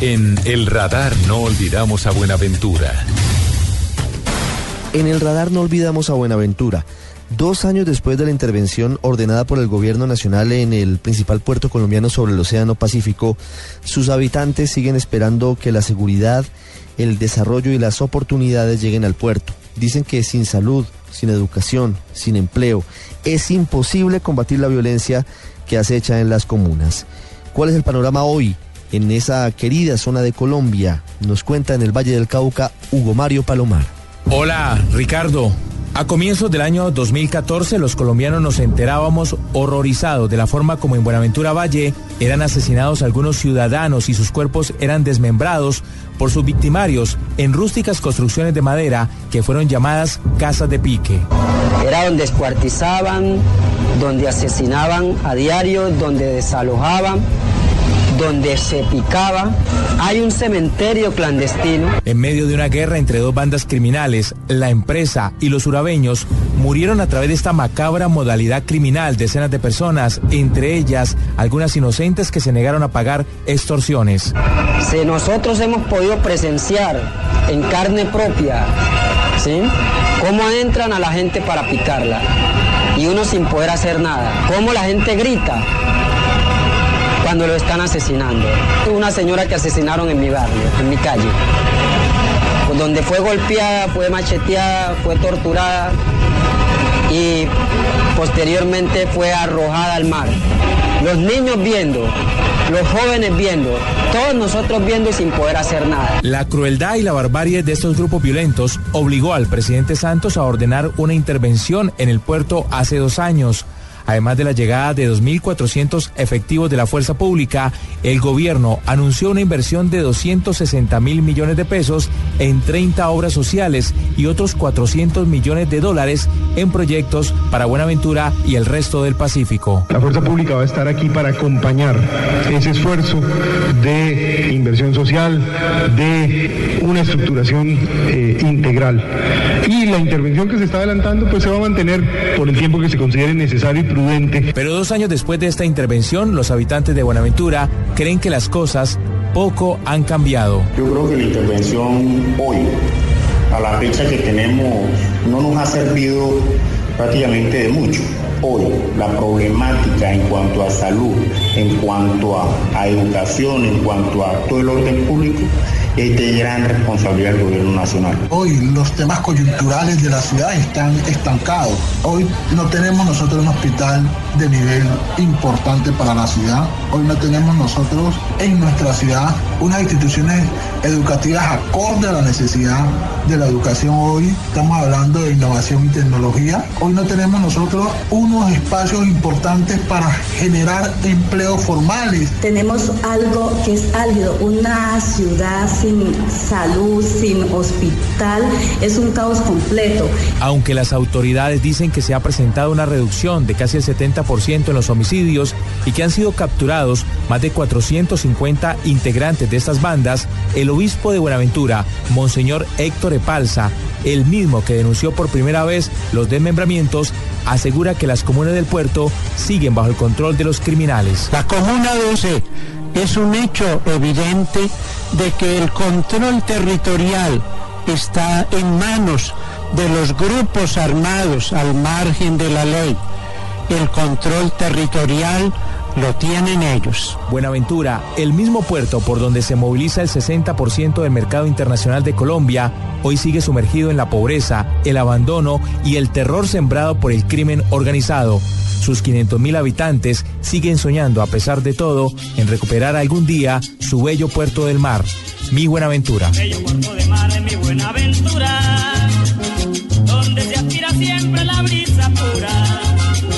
En El Radar no olvidamos a Buenaventura. En El Radar no olvidamos a Buenaventura. Dos años después de la intervención ordenada por el gobierno nacional en el principal puerto colombiano sobre el Océano Pacífico, sus habitantes siguen esperando que la seguridad, el desarrollo y las oportunidades lleguen al puerto. Dicen que sin salud, sin educación, sin empleo, es imposible combatir la violencia que acecha en las comunas. ¿Cuál es el panorama hoy en esa querida zona de Colombia? Nos cuenta en el Valle del Cauca Hugo Mario Palomar. Hola, Ricardo. A comienzos del año 2014, los colombianos nos enterábamos horrorizados de la forma como en Buenaventura Valle eran asesinados algunos ciudadanos y sus cuerpos eran desmembrados por sus victimarios en rústicas construcciones de madera que fueron llamadas casas de pique. Era donde descuartizaban, donde asesinaban a diario, donde desalojaban donde se picaba. Hay un cementerio clandestino. En medio de una guerra entre dos bandas criminales, la empresa y los urabeños murieron a través de esta macabra modalidad criminal decenas de personas, entre ellas algunas inocentes que se negaron a pagar extorsiones. Si nosotros hemos podido presenciar en carne propia, ¿sí? Cómo entran a la gente para picarla y uno sin poder hacer nada. Cómo la gente grita cuando lo están asesinando. Una señora que asesinaron en mi barrio, en mi calle, donde fue golpeada, fue macheteada, fue torturada y posteriormente fue arrojada al mar. Los niños viendo, los jóvenes viendo, todos nosotros viendo y sin poder hacer nada. La crueldad y la barbarie de estos grupos violentos obligó al presidente Santos a ordenar una intervención en el puerto hace dos años. Además de la llegada de 2.400 efectivos de la fuerza pública, el gobierno anunció una inversión de 260 mil millones de pesos en 30 obras sociales y otros 400 millones de dólares en proyectos para Buenaventura y el resto del Pacífico. La fuerza pública va a estar aquí para acompañar ese esfuerzo de inversión social, de una estructuración eh, integral. Y la intervención que se está adelantando pues se va a mantener por el tiempo que se considere necesario y pero dos años después de esta intervención, los habitantes de Buenaventura creen que las cosas poco han cambiado. Yo creo que la intervención hoy, a la fecha que tenemos, no nos ha servido prácticamente de mucho. Hoy la problemática en cuanto a salud, en cuanto a, a educación, en cuanto a todo el orden público, es de gran responsabilidad del gobierno nacional. Hoy los temas coyunturales de la ciudad están estancados. Hoy no tenemos nosotros un hospital de nivel importante para la ciudad. Hoy no tenemos nosotros en nuestra ciudad unas instituciones educativas acorde a la necesidad de la educación hoy. Estamos hablando de innovación y tecnología. Hoy no tenemos nosotros unos espacios importantes para generar empleos formales. Tenemos algo que es álido, una ciudad sin salud, sin hospital, es un caos completo. Aunque las autoridades dicen que se ha presentado una reducción de casi el 70% en los homicidios y que han sido capturados más de 450 integrantes de estas bandas, el obispo de Buenaventura, Monseñor Héctor Epalza, el mismo que denunció por primera vez los desmembramientos, asegura que las comunas del puerto siguen bajo el control de los criminales. La comuna 12 es un hecho evidente de que el control territorial está en manos de los grupos armados al margen de la ley. El control territorial lo tienen ellos. Buenaventura, el mismo puerto por donde se moviliza el 60% del mercado internacional de Colombia, hoy sigue sumergido en la pobreza, el abandono y el terror sembrado por el crimen organizado. Sus 500.000 habitantes siguen soñando, a pesar de todo, en recuperar algún día su bello puerto del mar, mi Buenaventura. Bello puerto de mar, mi Buenaventura,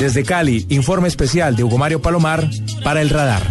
Desde Cali, informe especial de Hugo Mario Palomar para el radar.